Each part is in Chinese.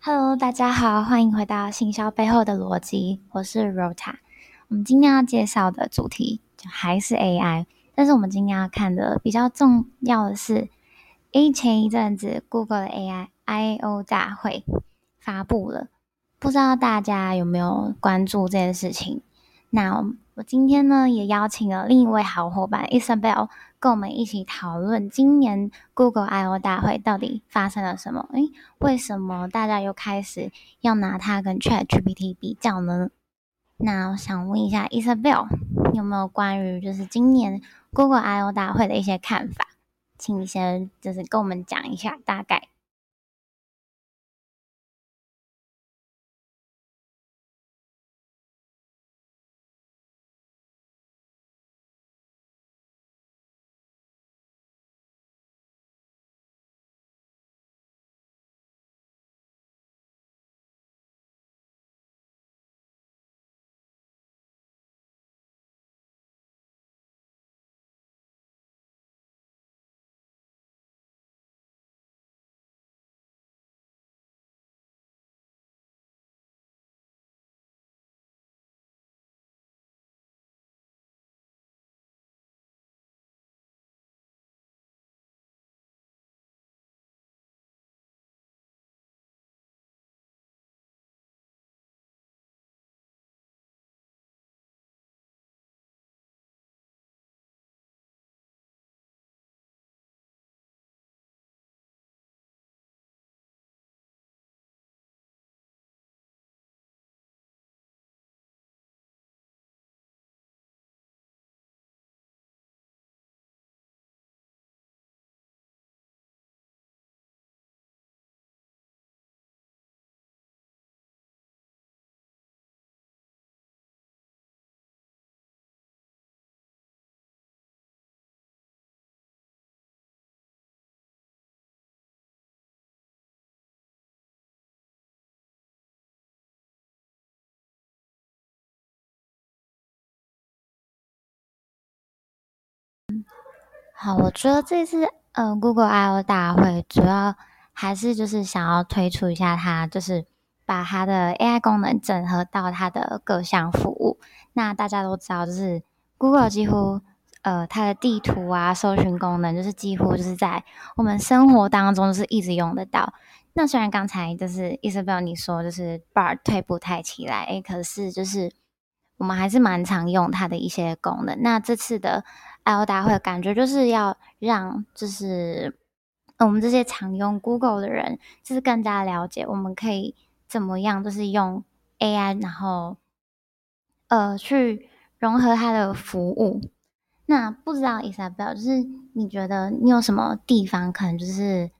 Hello，大家好，欢迎回到行销背后的逻辑，我是 Rota。我们今天要介绍的主题就还是 AI，但是我们今天要看的比较重要的是，诶，前一阵子 Google 的 AI I/O 大会发布了，不知道大家有没有关注这件事情？那我今天呢，也邀请了另一位好伙伴 Isabel，跟我们一起讨论今年 Google I/O 大会到底发生了什么？诶，为什么大家又开始要拿它跟 ChatGPT 比较呢？那我想问一下 Isabel，有没有关于就是今年 Google I/O 大会的一些看法？请你先就是跟我们讲一下大概。好，我觉得这次呃，Google I/O 大会主要还是就是想要推出一下它，就是把它的 AI 功能整合到它的各项服务。那大家都知道，就是 Google 几乎呃它的地图啊、搜寻功能，就是几乎就是在我们生活当中就是一直用得到。那虽然刚才就是 Isabel 你说就是 Bar 退步太起来，诶，可是就是我们还是蛮常用它的一些功能。那这次的 I/O 大会感觉就是要让，就是我们这些常用 Google 的人，就是更加了解我们可以怎么样，就是用 AI，然后呃去融合它的服务。那不知道 Isabel，就是你觉得你有什么地方可能就是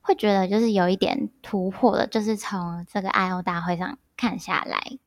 会觉得就是有一点突破的，就是从这个 I/O 大会上看下来。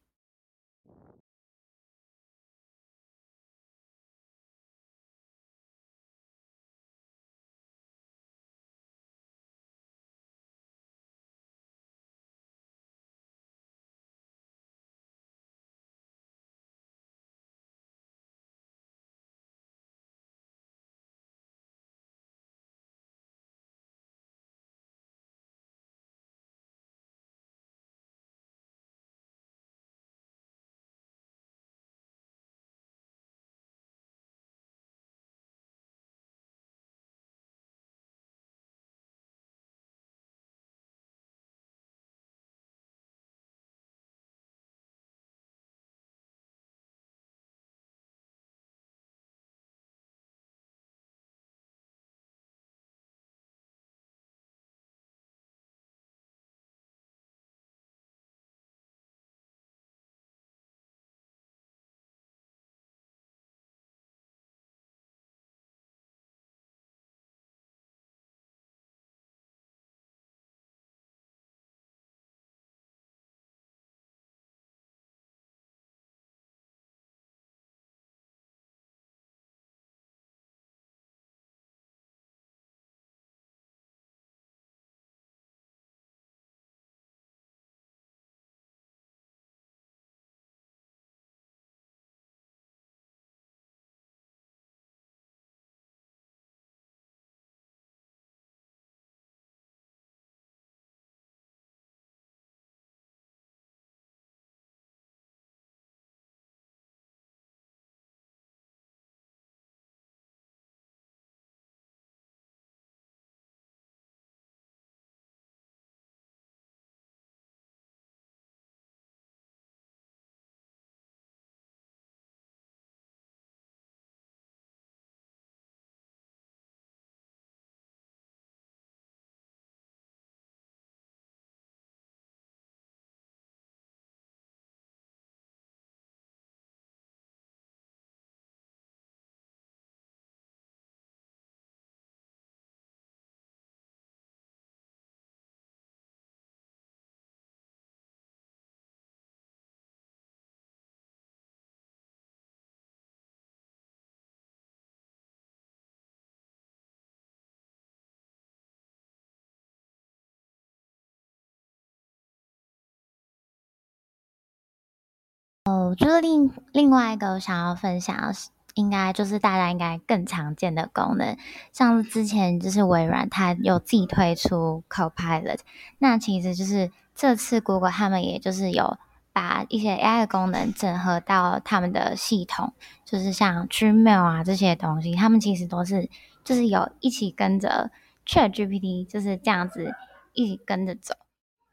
我觉得另另外一个我想要分享，应该就是大家应该更常见的功能，像之前就是微软它有自己推出 Copilot，那其实就是这次 Google 他们也就是有把一些 AI 的功能整合到他们的系统，就是像 Gmail 啊这些东西，他们其实都是就是有一起跟着 ChatGPT 就是这样子一起跟着走，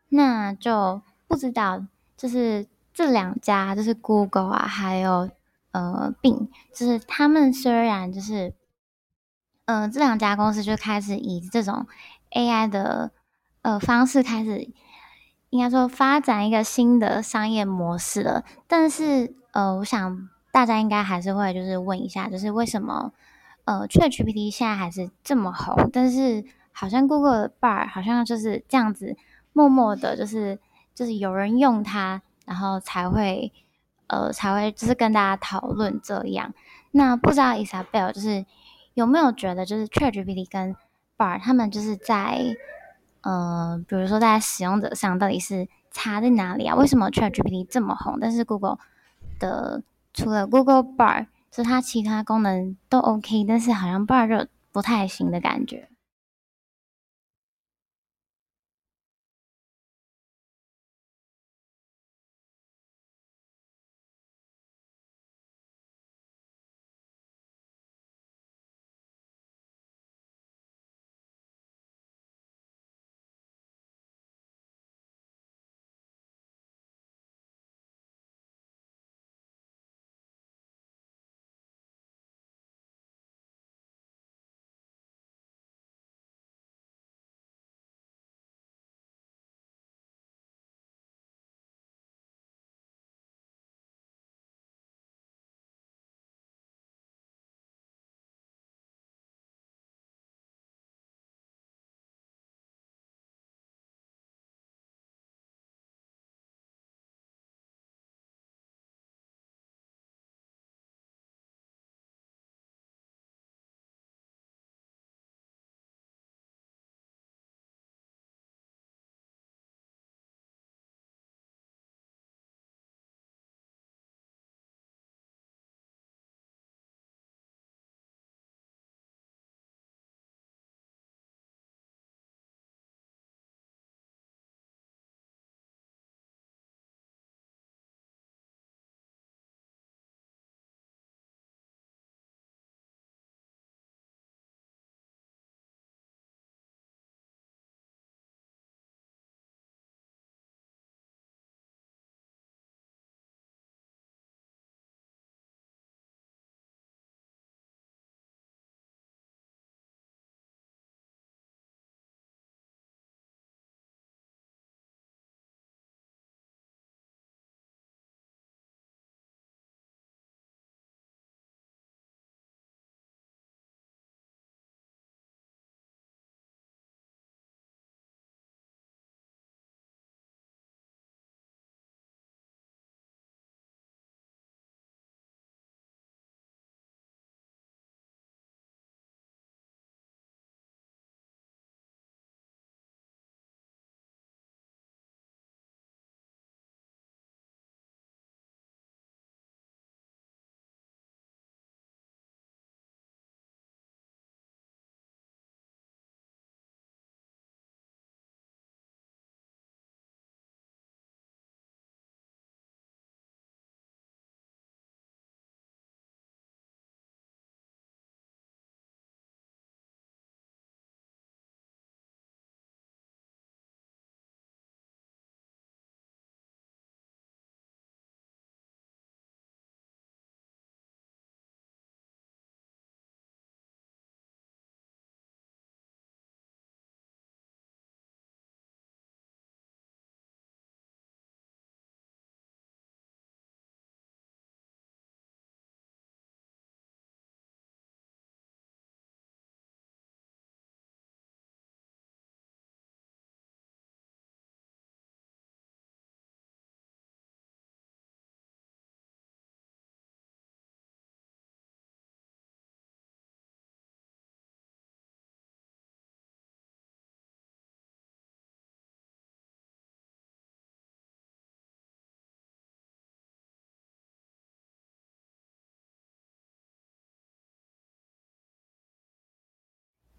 那就不知道就是这两家就是 Google 啊，还有。呃，Bing 就是他们虽然就是，呃，这两家公司就开始以这种 AI 的呃方式开始，应该说发展一个新的商业模式了。但是呃，我想大家应该还是会就是问一下，就是为什么呃 ChatGPT 现在还是这么红？但是好像 Google 的 Bar 好像就是这样子默默的，就是就是有人用它，然后才会。呃，才会就是跟大家讨论这样。那不知道 Isabel 就是有没有觉得，就是 ChatGPT 跟 Bar 他们就是在呃，比如说在使用者上到底是差在哪里啊？为什么 ChatGPT 这么红，但是 Google 的除了 Google Bard，就它其他功能都 OK，但是好像 Bar 就不太行的感觉。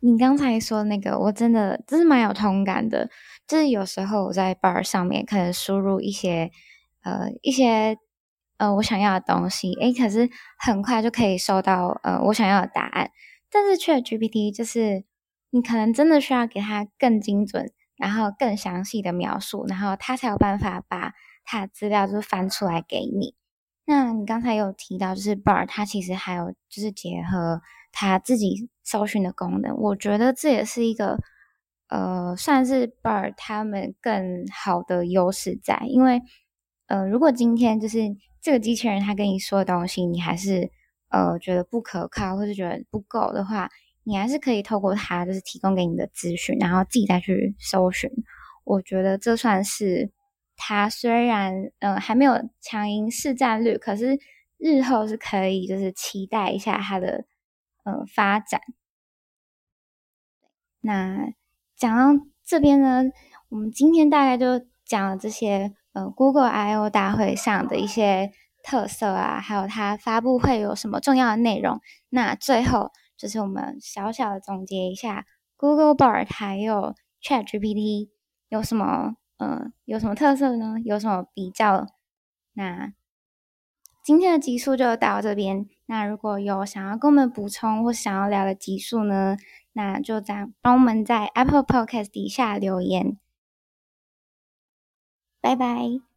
你刚才说那个，我真的就是蛮有同感的。就是有时候我在 Bar 上面可能输入一些呃一些呃我想要的东西，诶，可是很快就可以收到呃我想要的答案。但是 ChatGPT 就是你可能真的需要给它更精准，然后更详细的描述，然后它才有办法把它的资料就是翻出来给你。那你刚才有提到，就是 Bar 它其实还有就是结合他自己搜寻的功能，我觉得这也是一个呃算是 Bar 他们更好的优势在，因为呃如果今天就是这个机器人它跟你说的东西，你还是呃觉得不可靠或者觉得不够的话，你还是可以透过它就是提供给你的资讯，然后自己再去搜寻。我觉得这算是。它虽然嗯、呃、还没有强赢市占率，可是日后是可以就是期待一下它的、呃、发展。那讲到这边呢，我们今天大概就讲了这些呃 Google I/O 大会上的一些特色啊，还有它发布会有什么重要的内容。那最后就是我们小小的总结一下 Google Bard 还有 ChatGPT 有什么。呃，有什么特色呢？有什么比较？那今天的集数就到这边。那如果有想要跟我们补充或想要聊的集数呢，那就在帮我们在 Apple Podcast 底下留言。拜拜。